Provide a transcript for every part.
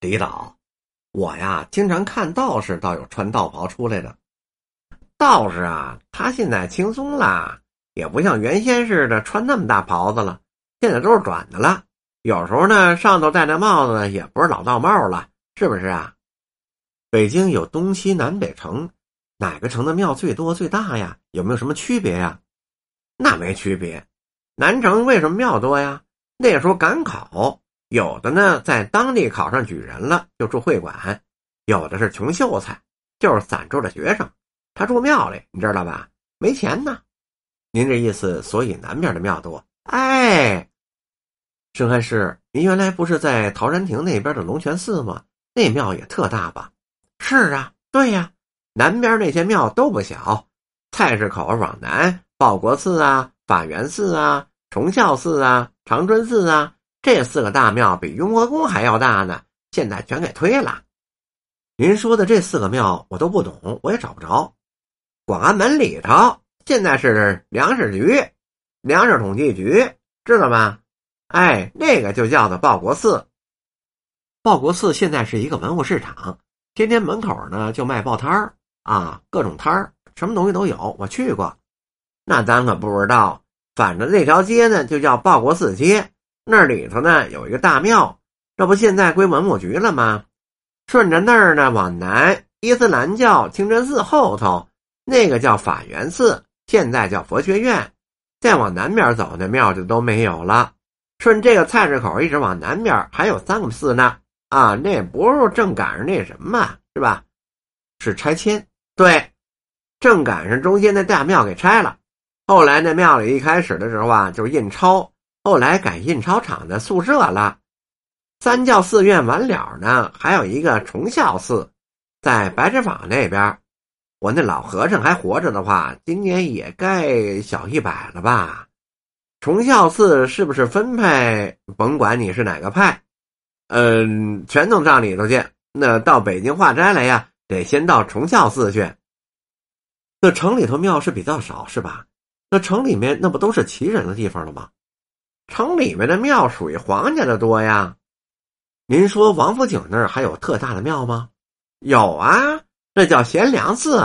李导，我呀经常看道士，倒有穿道袍出来的。道士啊，他现在轻松了，也不像原先似的穿那么大袍子了，现在都是短的了。有时候呢，上头戴那帽子，也不是老道帽了，是不是啊？北京有东西南北城，哪个城的庙最多最大呀？有没有什么区别呀？那没区别。南城为什么庙多呀？那时候赶考，有的呢在当地考上举人了，就住会馆；有的是穷秀才，就是散住的学生，他住庙里，你知道吧？没钱呢。您这意思，所以南边的庙多。哎。盛汉师，您原来不是在陶然亭那边的龙泉寺吗？那庙也特大吧？是啊，对呀，南边那些庙都不小。菜市口往南，报国寺啊，法源寺啊，崇孝寺啊，长春寺啊，这四个大庙比雍和宫还要大呢。现在全给推了。您说的这四个庙我都不懂，我也找不着。广安门里头现在是粮食局、粮食统计局，知道吗？哎，那个就叫做报国寺。报国寺现在是一个文物市场，天天门口呢就卖报摊儿啊，各种摊儿，什么东西都有。我去过，那咱可不知道。反正那条街呢就叫报国寺街，那里头呢有一个大庙，这不现在归文物局了吗？顺着那儿呢往南，伊斯兰教清真寺后头那个叫法源寺，现在叫佛学院。再往南边走，那庙就都没有了。顺这个菜市口一直往南边，还有三个寺呢。啊，那不是正赶上那什么嘛是吧？是拆迁。对，正赶上中间那大庙给拆了。后来那庙里一开始的时候啊，就是印钞，后来改印钞厂的宿舍了。三教寺院完了呢，还有一个崇孝寺，在白石坊那边。我那老和尚还活着的话，今年也该小一百了吧？崇孝寺是不是分派？甭管你是哪个派，嗯，全弄上里头去。那到北京化斋来呀，得先到崇孝寺去。那城里头庙是比较少，是吧？那城里面那不都是奇人的地方了吗？城里面的庙属于皇家的多呀。您说王府井那儿还有特大的庙吗？有啊，那叫贤良寺，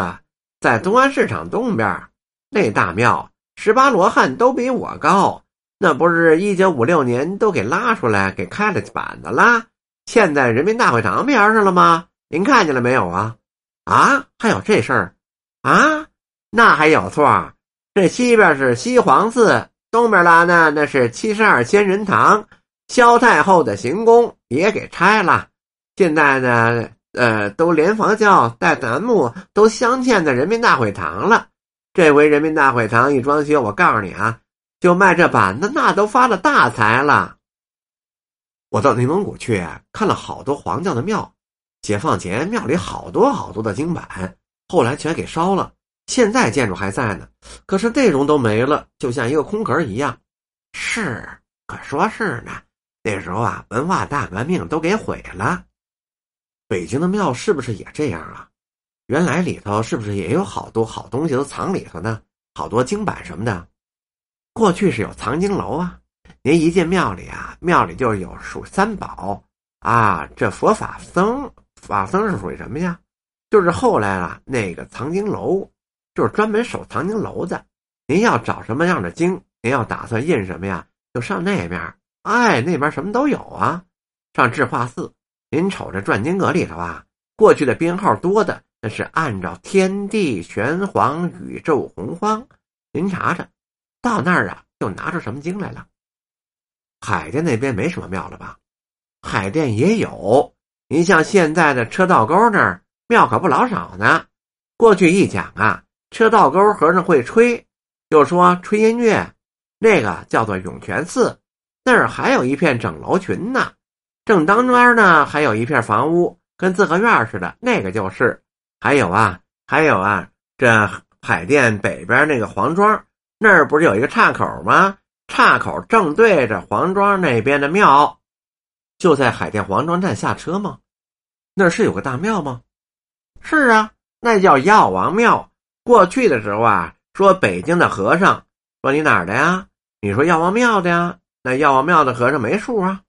在东安市场东边那大庙。十八罗汉都比我高，那不是一九五六年都给拉出来给开了板子了，嵌在人民大会堂边上了吗？您看见了没有啊？啊，还有这事儿啊？那还有错？这西边是西黄寺，东边拉呢那是七十二仙人堂，萧太后的行宫也给拆了，现在呢，呃，都连房轿带坟墓都镶嵌在人民大会堂了。这回人民大会堂一装修，我告诉你啊，就卖这板子，那都发了大财了。我到内蒙古去看了好多黄教的庙，解放前庙里好多好多的经板，后来全给烧了。现在建筑还在呢，可是内容都没了，就像一个空壳一样。是，可说是呢。那时候啊，文化大革命都给毁了。北京的庙是不是也这样啊？原来里头是不是也有好多好东西都藏里头呢？好多经板什么的。过去是有藏经楼啊。您一进庙里啊，庙里就有数三宝啊。这佛法僧，法僧是属于什么呀？就是后来啊，那个藏经楼，就是专门守藏经楼的。您要找什么样的经，您要打算印什么呀，就上那边。哎，那边什么都有啊。上智化寺，您瞅着转经阁里头啊，过去的编号多的。那是按照天地玄黄、宇宙洪荒，您查查，到那儿啊，就拿出什么经来了。海淀那边没什么庙了吧？海淀也有，您像现在的车道沟那儿庙可不老少呢。过去一讲啊，车道沟和尚会吹，就说吹音乐，那个叫做涌泉寺，那儿还有一片整楼群呢。正当中呢，还有一片房屋，跟四合院似的，那个就是。还有啊，还有啊，这海淀北边那个黄庄那儿不是有一个岔口吗？岔口正对着黄庄那边的庙，就在海淀黄庄站下车吗？那是有个大庙吗？是啊，那叫药王庙。过去的时候啊，说北京的和尚说你哪儿的呀？你说药王庙的呀？那药王庙的和尚没数啊。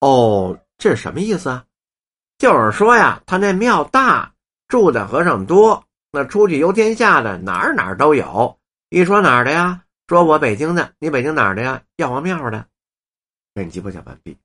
哦，这是什么意思啊？就是说呀，他那庙大，住的和尚多，那出去游天下的哪儿哪儿都有。一说哪儿的呀？说我北京的，你北京哪儿的呀？药王庙的。本集播讲完毕。